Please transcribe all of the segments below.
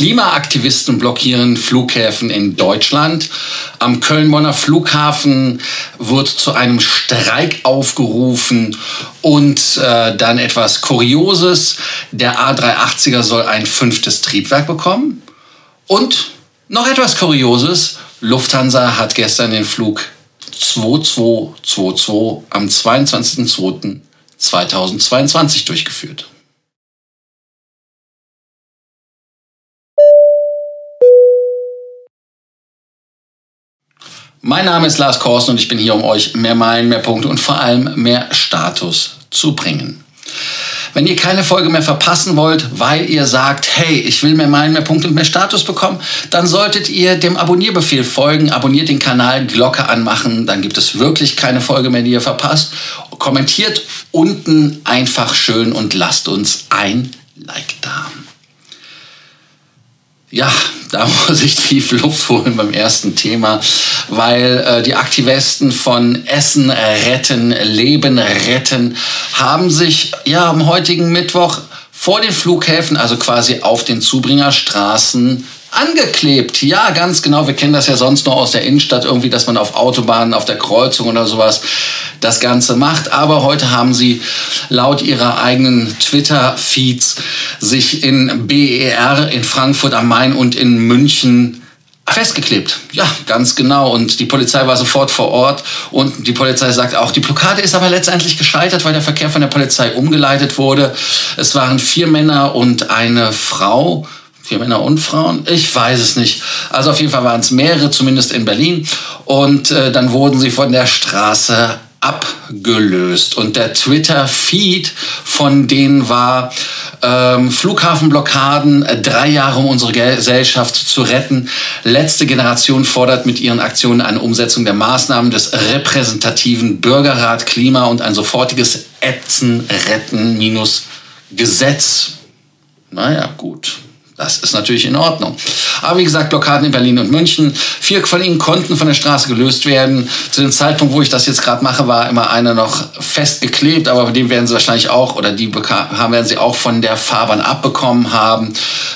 Klimaaktivisten blockieren Flughäfen in Deutschland. Am Köln-Bonner Flughafen wird zu einem Streik aufgerufen und äh, dann etwas Kurioses. Der A380er soll ein fünftes Triebwerk bekommen. Und noch etwas Kurioses. Lufthansa hat gestern den Flug 2222 am 22.02.2022 durchgeführt. Mein Name ist Lars Korsen und ich bin hier, um euch mehr Meilen, mehr Punkte und vor allem mehr Status zu bringen. Wenn ihr keine Folge mehr verpassen wollt, weil ihr sagt, hey, ich will mehr Meilen, mehr Punkte und mehr Status bekommen, dann solltet ihr dem Abonnierbefehl folgen, abonniert den Kanal, Glocke anmachen, dann gibt es wirklich keine Folge mehr, die ihr verpasst. Kommentiert unten einfach schön und lasst uns ein Like da. Ja, da muss ich tief Luft holen beim ersten Thema, weil äh, die Aktivisten von Essen retten, Leben retten haben sich ja am heutigen Mittwoch vor den Flughäfen, also quasi auf den Zubringerstraßen angeklebt. Ja, ganz genau. Wir kennen das ja sonst nur aus der Innenstadt irgendwie, dass man auf Autobahnen, auf der Kreuzung oder sowas das Ganze macht. Aber heute haben sie laut ihrer eigenen Twitter-Feeds sich in BER, in Frankfurt am Main und in München festgeklebt. Ja, ganz genau. Und die Polizei war sofort vor Ort. Und die Polizei sagt auch, die Blockade ist aber letztendlich gescheitert, weil der Verkehr von der Polizei umgeleitet wurde. Es waren vier Männer und eine Frau. Vier Männer und Frauen? Ich weiß es nicht. Also auf jeden Fall waren es mehrere, zumindest in Berlin. Und äh, dann wurden sie von der Straße abgelöst. Und der Twitter-Feed von denen war ähm, Flughafenblockaden, äh, drei Jahre um unsere Gesellschaft zu retten. Letzte Generation fordert mit ihren Aktionen eine Umsetzung der Maßnahmen des repräsentativen Bürgerrat Klima und ein sofortiges Ätzen, Retten minus Gesetz. Naja, gut. Das ist natürlich in Ordnung. Aber wie gesagt, Blockaden in Berlin und München. Vier von ihnen konnten von der Straße gelöst werden. Zu dem Zeitpunkt, wo ich das jetzt gerade mache, war immer einer noch festgeklebt, aber bei dem werden sie wahrscheinlich auch, oder die haben, werden sie auch von der Fahrbahn abbekommen haben.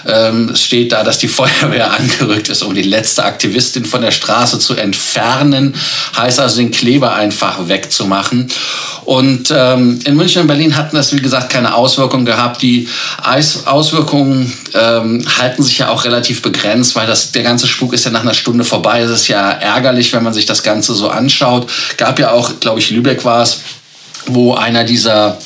Ähm, es steht da, dass die Feuerwehr angerückt ist, um die letzte Aktivistin von der Straße zu entfernen. Heißt also, den Kleber einfach wegzumachen. Und ähm, in München und Berlin hatten das, wie gesagt, keine Auswirkungen gehabt. Die Eis Auswirkungen ähm, halten sich ja auch relativ begrenzt, weil das, der ganze Spuk ist ja nach einer Stunde vorbei. Es ist ja ärgerlich, wenn man sich das Ganze so anschaut. Gab ja auch, glaube ich, Lübeck war es, wo einer dieser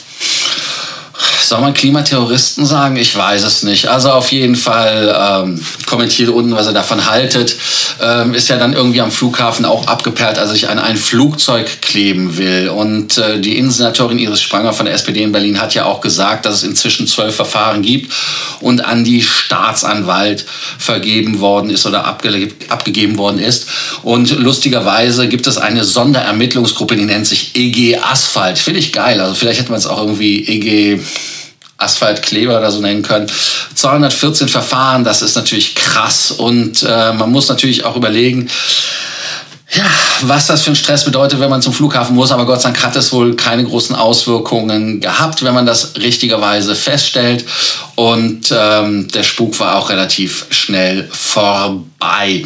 soll man Klimaterroristen sagen? Ich weiß es nicht. Also auf jeden Fall ähm, kommentiert unten, was ihr davon haltet. Ähm, ist ja dann irgendwie am Flughafen auch abgeperrt, als ich an ein Flugzeug kleben will. Und äh, die Innensenatorin Iris Spranger von der SPD in Berlin hat ja auch gesagt, dass es inzwischen zwölf Verfahren gibt und an die Staatsanwalt vergeben worden ist oder abge abgegeben worden ist. Und lustigerweise gibt es eine Sonderermittlungsgruppe, die nennt sich EG Asphalt. Finde ich geil. Also vielleicht hätte man es auch irgendwie EG Asphaltkleber oder so nennen können. 214 Verfahren, das ist natürlich krass und äh, man muss natürlich auch überlegen, ja, was das für ein Stress bedeutet, wenn man zum Flughafen muss. Aber Gott sei Dank hat es wohl keine großen Auswirkungen gehabt, wenn man das richtigerweise feststellt. Und ähm, der Spuk war auch relativ schnell vorbei.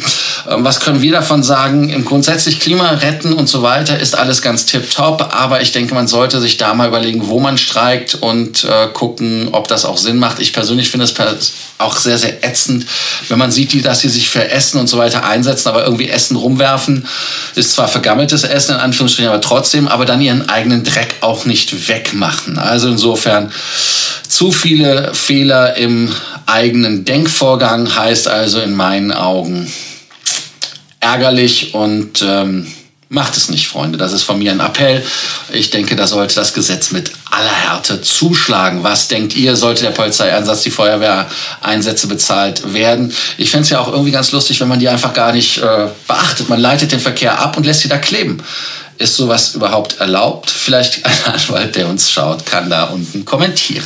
Ähm, was können wir davon sagen? Im grundsätzlich Klima retten und so weiter ist alles ganz tipptopp. Aber ich denke, man sollte sich da mal überlegen, wo man streikt und äh, gucken, ob das auch Sinn macht. Ich persönlich finde es auch sehr, sehr ätzend, wenn man sieht, dass sie sich für Essen und so weiter einsetzen, aber irgendwie Essen rumwerfen. Ist zwar vergammeltes Essen in Anführungsstrichen, aber trotzdem, aber dann ihren eigenen Dreck auch nicht wegmachen. Also insofern zu viele Fehler im eigenen Denkvorgang heißt also in meinen Augen ärgerlich und ähm, macht es nicht, Freunde. Das ist von mir ein Appell. Ich denke, da sollte das Gesetz mit aller Härte zuschlagen. Was denkt ihr, sollte der Polizeieinsatz, die Feuerwehreinsätze bezahlt werden? Ich fände es ja auch irgendwie ganz lustig, wenn man die einfach gar nicht äh, beachtet. Man leitet den Verkehr ab und lässt sie da kleben. Ist sowas überhaupt erlaubt? Vielleicht ein Anwalt, der uns schaut, kann da unten kommentieren.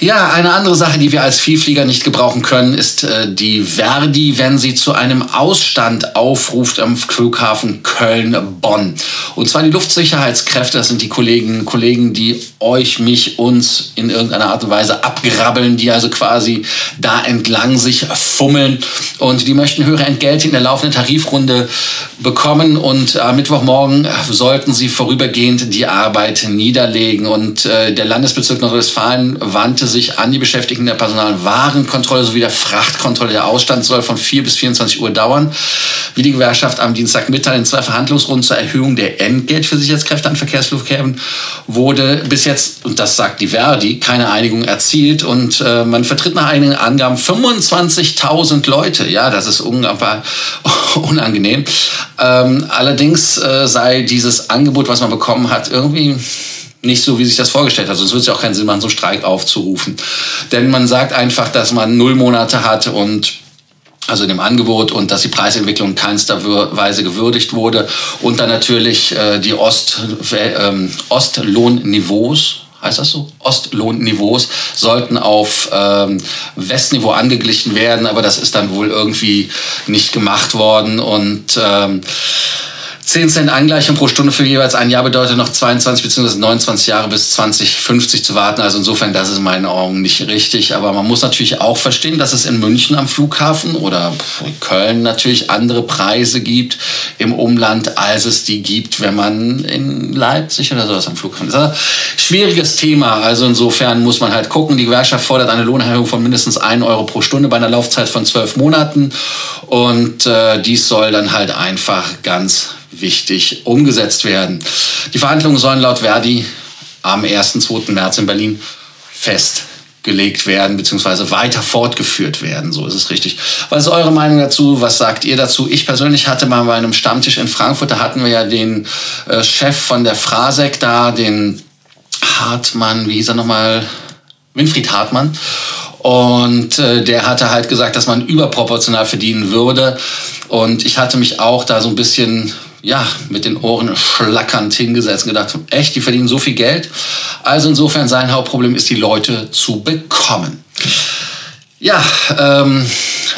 Ja, eine andere Sache, die wir als Vielflieger nicht gebrauchen können, ist äh, die Verdi, wenn sie zu einem Ausstand aufruft am Flughafen Köln-Bonn. Und zwar die Luftsicherheitskräfte, das sind die Kolleginnen Kollegen, die euch, mich, uns in irgendeiner Art und Weise abgrabbeln, die also quasi da entlang sich fummeln und die möchten höhere Entgelte in der laufenden Tarifrunde bekommen und am Mittwochmorgen sollten sie vorübergehend die Arbeit niederlegen. Und äh, der Landesbezirk Nordrhein-Westfalen wandte wandte sich an die Beschäftigten der Personalwarenkontrolle sowie der Frachtkontrolle. Der Ausstand soll von 4 bis 24 Uhr dauern. Wie die Gewerkschaft am Dienstag mitteilt, in zwei Verhandlungsrunden zur Erhöhung der Entgelt für Sicherheitskräfte an Verkehrsflughäfen wurde bis jetzt, und das sagt die Verdi, keine Einigung erzielt. Und äh, man vertritt nach einigen Angaben 25.000 Leute. Ja, das ist unangenehm. Ähm, allerdings äh, sei dieses Angebot, was man bekommen hat, irgendwie nicht so, wie sich das vorgestellt hat. Sonst würde es ja auch keinen Sinn machen, so einen Streik aufzurufen. Denn man sagt einfach, dass man null Monate hat und also in dem Angebot und dass die Preisentwicklung in keinster Weise gewürdigt wurde und dann natürlich äh, die Ost, äh, Ostlohnniveaus heißt das so? Ostlohnniveaus sollten auf ähm, Westniveau angeglichen werden, aber das ist dann wohl irgendwie nicht gemacht worden und ähm, 10 Cent Angleichung pro Stunde für jeweils ein Jahr bedeutet noch 22 bzw. 29 Jahre bis 2050 zu warten. Also insofern, das ist in meinen Augen nicht richtig. Aber man muss natürlich auch verstehen, dass es in München am Flughafen oder Köln natürlich andere Preise gibt im Umland, als es die gibt, wenn man in Leipzig oder sowas am Flughafen ist. Ein schwieriges Thema. Also insofern muss man halt gucken. Die Gewerkschaft fordert eine Lohnerhöhung von mindestens 1 Euro pro Stunde bei einer Laufzeit von 12 Monaten. Und äh, dies soll dann halt einfach ganz wichtig umgesetzt werden. Die Verhandlungen sollen laut Verdi am 1. 2. März in Berlin festgelegt werden bzw. weiter fortgeführt werden. So ist es richtig. Was ist eure Meinung dazu? Was sagt ihr dazu? Ich persönlich hatte mal bei einem Stammtisch in Frankfurt, da hatten wir ja den äh, Chef von der Frasek da, den Hartmann, wie hieß er nochmal? Winfried Hartmann. Und äh, der hatte halt gesagt, dass man überproportional verdienen würde. Und ich hatte mich auch da so ein bisschen ja, mit den Ohren schlackernd hingesetzt und gedacht, echt, die verdienen so viel Geld. Also insofern sein Hauptproblem ist, die Leute zu bekommen. Ja, ähm,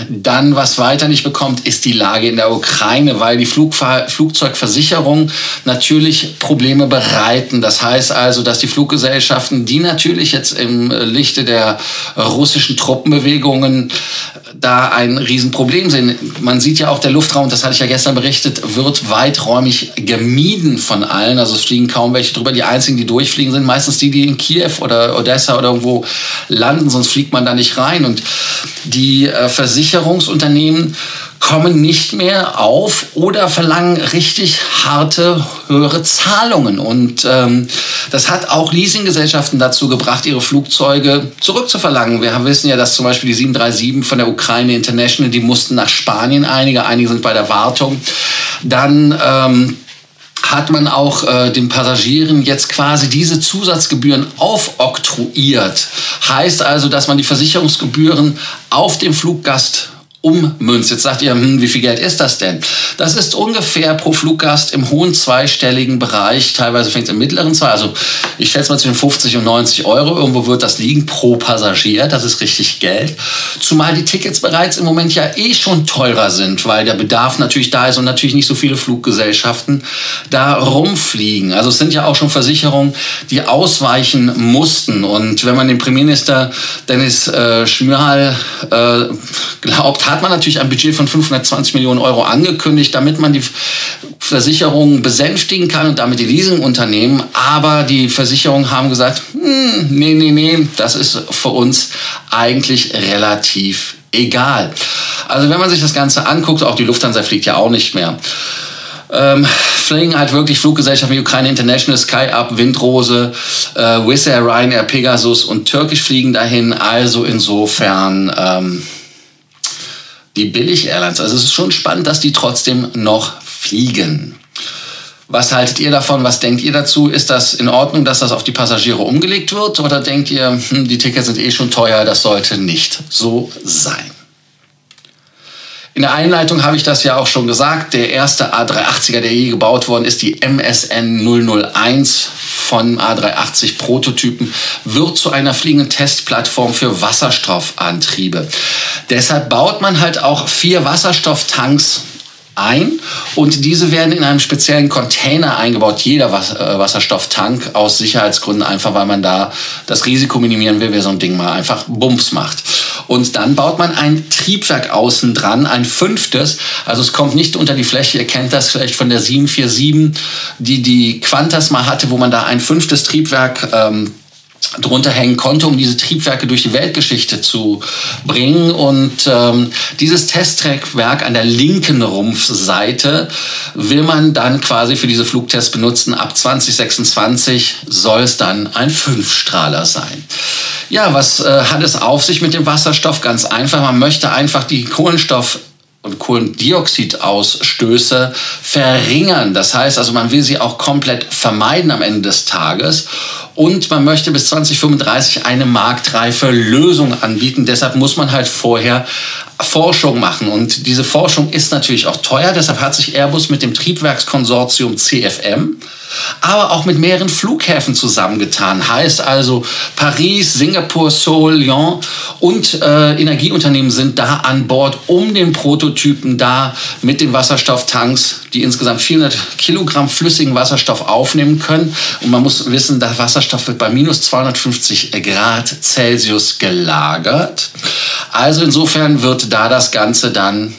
dann, was weiter nicht bekommt, ist die Lage in der Ukraine, weil die Flugver Flugzeugversicherungen natürlich Probleme bereiten. Das heißt also, dass die Fluggesellschaften, die natürlich jetzt im Lichte der russischen Truppenbewegungen da ein Riesenproblem sind. Man sieht ja auch, der Luftraum, das hatte ich ja gestern berichtet, wird weiträumig gemieden von allen. Also es fliegen kaum welche drüber. Die einzigen, die durchfliegen, sind meistens die, die in Kiew oder Odessa oder irgendwo landen, sonst fliegt man da nicht rein. Und die äh, Versicherungsunternehmen kommen nicht mehr auf oder verlangen richtig harte, höhere Zahlungen. Und ähm, das hat auch Leasinggesellschaften dazu gebracht, ihre Flugzeuge zurückzuverlangen. Wir wissen ja, dass zum Beispiel die 737 von der Ukraine International, die mussten nach Spanien einige, einige sind bei der Wartung. Dann ähm, hat man auch äh, den Passagieren jetzt quasi diese Zusatzgebühren aufoktroyiert. Heißt also, dass man die Versicherungsgebühren auf dem Fluggast ummünzt. Jetzt sagt ihr, hm, wie viel Geld ist das denn? Das ist ungefähr pro Fluggast im hohen zweistelligen Bereich. Teilweise fängt es im mittleren zwei. Also ich schätze mal zwischen 50 und 90 Euro. Irgendwo wird das liegen pro Passagier. Das ist richtig Geld. Zumal die Tickets bereits im Moment ja eh schon teurer sind, weil der Bedarf natürlich da ist und natürlich nicht so viele Fluggesellschaften da rumfliegen. Also es sind ja auch schon Versicherungen, die ausweichen mussten. Und wenn man den Premierminister Dennis äh, Schmürhal äh, glaubt, hat man natürlich ein Budget von 520 Millionen Euro angekündigt, damit man die Versicherungen besänftigen kann und damit die Leasingunternehmen. Aber die Versicherungen haben gesagt, hm, nee, nee, nee, das ist für uns eigentlich relativ egal. Also wenn man sich das Ganze anguckt, auch die Lufthansa fliegt ja auch nicht mehr. Ähm, fliegen halt wirklich Fluggesellschaften wie Ukraine International, Sky Up, Windrose, äh, Wizz Air, Ryanair, Pegasus und Turkish fliegen dahin. Also insofern ähm, die Billig-Airlines. Also es ist schon spannend, dass die trotzdem noch fliegen. Was haltet ihr davon? Was denkt ihr dazu? Ist das in Ordnung, dass das auf die Passagiere umgelegt wird? Oder denkt ihr, hm, die Tickets sind eh schon teuer, das sollte nicht so sein? In der Einleitung habe ich das ja auch schon gesagt. Der erste A380er, der je gebaut worden ist, die MSN 001 von A380 Prototypen wird zu einer fliegenden Testplattform für Wasserstoffantriebe. Deshalb baut man halt auch vier Wasserstofftanks ein und diese werden in einem speziellen Container eingebaut, jeder äh, Wasserstofftank aus Sicherheitsgründen, einfach weil man da das Risiko minimieren will, wer so ein Ding mal einfach Bums macht. Und dann baut man ein Triebwerk außen dran, ein fünftes. Also es kommt nicht unter die Fläche. Ihr kennt das vielleicht von der 747, die die Qantas mal hatte, wo man da ein fünftes Triebwerk ähm, drunter hängen konnte, um diese Triebwerke durch die Weltgeschichte zu bringen. Und ähm, dieses Testtriebwerk an der linken Rumpfseite will man dann quasi für diese Flugtests benutzen. Ab 2026 soll es dann ein Fünfstrahler sein. Ja, was äh, hat es auf sich mit dem Wasserstoff? Ganz einfach, man möchte einfach die Kohlenstoff und Kohlendioxidausstöße verringern. Das heißt also, man will sie auch komplett vermeiden am Ende des Tages. Und man möchte bis 2035 eine marktreife Lösung anbieten. Deshalb muss man halt vorher Forschung machen. Und diese Forschung ist natürlich auch teuer. Deshalb hat sich Airbus mit dem Triebwerkskonsortium CFM aber auch mit mehreren Flughäfen zusammengetan. Heißt also Paris, Singapur, Seoul, Lyon und äh, Energieunternehmen sind da an Bord, um den Prototypen da mit den Wasserstofftanks, die insgesamt 400 Kilogramm flüssigen Wasserstoff aufnehmen können. Und man muss wissen, der Wasserstoff wird bei minus 250 Grad Celsius gelagert. Also insofern wird da das Ganze dann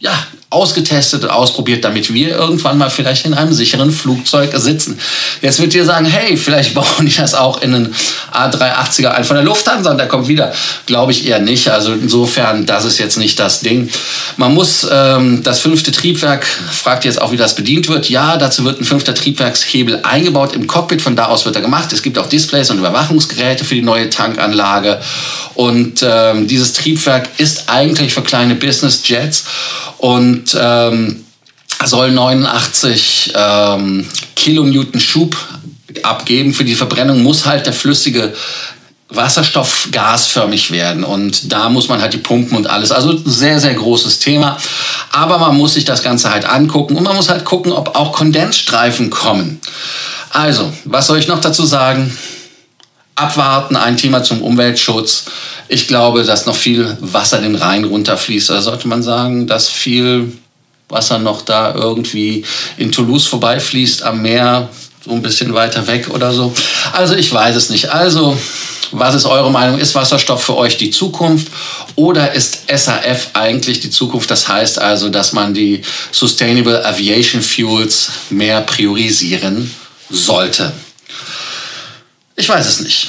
ja, ausgetestet und ausprobiert, damit wir irgendwann mal vielleicht in einem sicheren Flugzeug sitzen. Jetzt wird ihr sagen, hey, vielleicht bauen die das auch in einen A380er ein von der Lufthansa und der kommt wieder. Glaube ich eher nicht. Also insofern, das ist jetzt nicht das Ding. Man muss ähm, das fünfte Triebwerk, fragt jetzt auch, wie das bedient wird. Ja, dazu wird ein fünfter Triebwerkshebel eingebaut im Cockpit. Von da aus wird er gemacht. Es gibt auch Displays und Überwachungsgeräte für die neue Tankanlage. Und ähm, dieses Triebwerk ist eigentlich für kleine Business Jets und ähm, soll 89 ähm, Kilonewton Schub abgeben. Für die Verbrennung muss halt der flüssige Wasserstoff gasförmig werden und da muss man halt die Pumpen und alles. Also sehr, sehr großes Thema. Aber man muss sich das Ganze halt angucken und man muss halt gucken, ob auch Kondensstreifen kommen. Also, was soll ich noch dazu sagen? Abwarten, ein Thema zum Umweltschutz. Ich glaube, dass noch viel Wasser den Rhein runterfließt. Da sollte man sagen, dass viel Wasser noch da irgendwie in Toulouse vorbeifließt am Meer, so ein bisschen weiter weg oder so. Also ich weiß es nicht. Also, was ist eure Meinung? Ist Wasserstoff für euch die Zukunft oder ist SAF eigentlich die Zukunft? Das heißt also, dass man die Sustainable Aviation Fuels mehr priorisieren sollte. Ich weiß es nicht.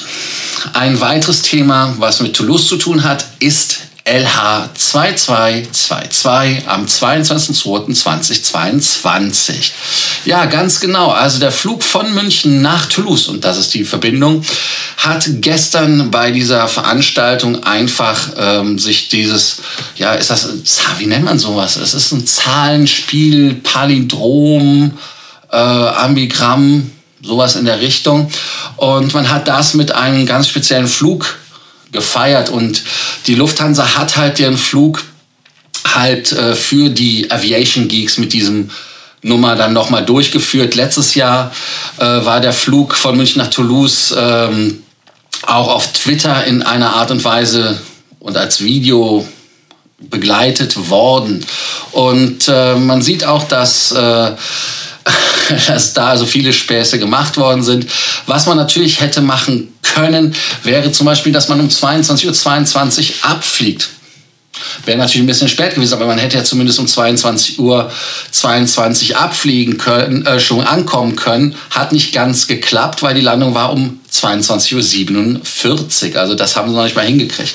Ein weiteres Thema, was mit Toulouse zu tun hat, ist LH2222 am 22.02.2022. Ja, ganz genau. Also der Flug von München nach Toulouse, und das ist die Verbindung, hat gestern bei dieser Veranstaltung einfach ähm, sich dieses, ja, ist das, wie nennt man sowas? Es ist ein Zahlenspiel, Palindrom, äh, Ambigramm, sowas in der Richtung. Und man hat das mit einem ganz speziellen Flug gefeiert. Und die Lufthansa hat halt ihren Flug halt äh, für die Aviation Geeks mit diesem Nummer dann nochmal durchgeführt. Letztes Jahr äh, war der Flug von München nach Toulouse ähm, auch auf Twitter in einer Art und Weise und als Video begleitet worden. Und äh, man sieht auch, dass äh, dass da also viele Späße gemacht worden sind. Was man natürlich hätte machen können, wäre zum Beispiel, dass man um 22.22 Uhr 22 abfliegt. Wäre natürlich ein bisschen spät gewesen, aber man hätte ja zumindest um 22 Uhr 22 abfliegen können, äh, schon ankommen können. Hat nicht ganz geklappt, weil die Landung war um 22.47 Uhr. Also das haben sie noch nicht mal hingekriegt.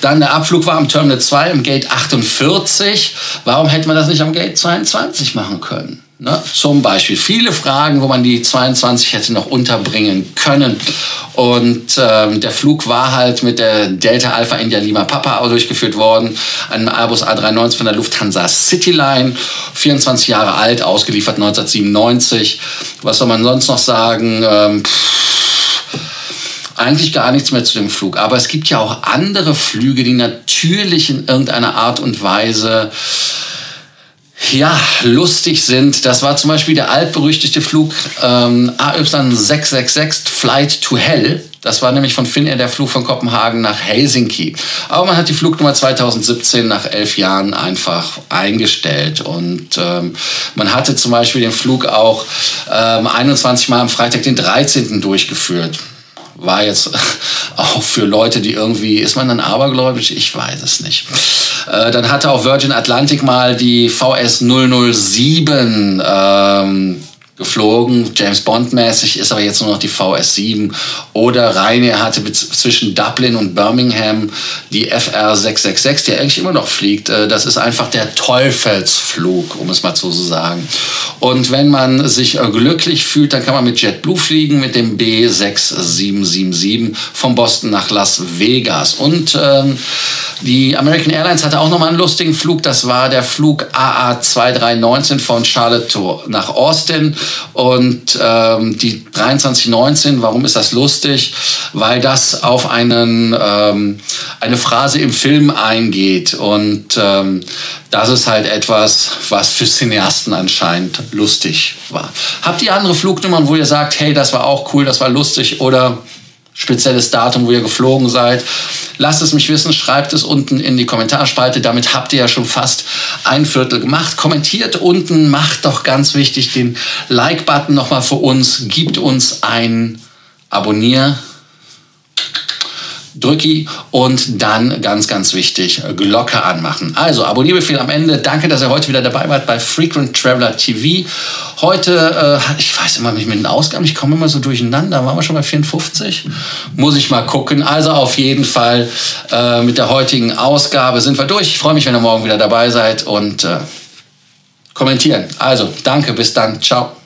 Dann der Abflug war am Terminal 2 im Gate 48. Warum hätte man das nicht am Gate 22 machen können? Ne? Zum Beispiel viele Fragen, wo man die 22 hätte noch unterbringen können. Und ähm, der Flug war halt mit der Delta Alpha India Lima Papa durchgeführt worden. Ein Airbus A390 von der Lufthansa Cityline, 24 Jahre alt, ausgeliefert 1997. Was soll man sonst noch sagen? Ähm, eigentlich gar nichts mehr zu dem Flug. Aber es gibt ja auch andere Flüge, die natürlich in irgendeiner Art und Weise ja, lustig sind. Das war zum Beispiel der altberüchtigte Flug ähm, AY666 Flight to Hell. Das war nämlich von Finnair der Flug von Kopenhagen nach Helsinki. Aber man hat die Flugnummer 2017 nach elf Jahren einfach eingestellt. Und ähm, man hatte zum Beispiel den Flug auch ähm, 21 Mal am Freitag den 13. durchgeführt war jetzt auch für Leute, die irgendwie, ist man dann abergläubisch? Ich weiß es nicht. Äh, dann hatte auch Virgin Atlantic mal die VS 007 ähm, geflogen, James Bond mäßig, ist aber jetzt nur noch die VS7. Oder Ryanair hatte zwischen Dublin und Birmingham die FR 666, die eigentlich immer noch fliegt. Äh, das ist einfach der Teufelsflug, um es mal so zu sagen. Und wenn man sich äh, glücklich fühlt, dann kann man mit JetBlue fliegen, mit dem B6777 von Boston nach Las Vegas. Und ähm, die American Airlines hatte auch nochmal einen lustigen Flug. Das war der Flug AA2319 von Charlotte nach Austin. Und ähm, die 2319, warum ist das lustig? Weil das auf einen, ähm, eine Phrase im Film eingeht. Und ähm, das ist halt etwas, was für Cineasten anscheinend lustig war. Habt ihr andere Flugnummern, wo ihr sagt, hey, das war auch cool, das war lustig oder spezielles Datum, wo ihr geflogen seid. Lasst es mich wissen, schreibt es unten in die Kommentarspalte. Damit habt ihr ja schon fast ein Viertel gemacht. Kommentiert unten, macht doch ganz wichtig den Like-Button nochmal für uns. Gibt uns ein Abonnier drücki und dann ganz, ganz wichtig, Glocke anmachen. Also Abonnierbefehl am Ende. Danke, dass ihr heute wieder dabei wart bei Frequent Traveler TV. Heute, äh, ich weiß immer nicht mit den Ausgaben, ich komme immer so durcheinander. Waren wir schon bei 54? Muss ich mal gucken. Also auf jeden Fall äh, mit der heutigen Ausgabe sind wir durch. Ich freue mich, wenn ihr morgen wieder dabei seid und äh, kommentieren. Also danke, bis dann. Ciao.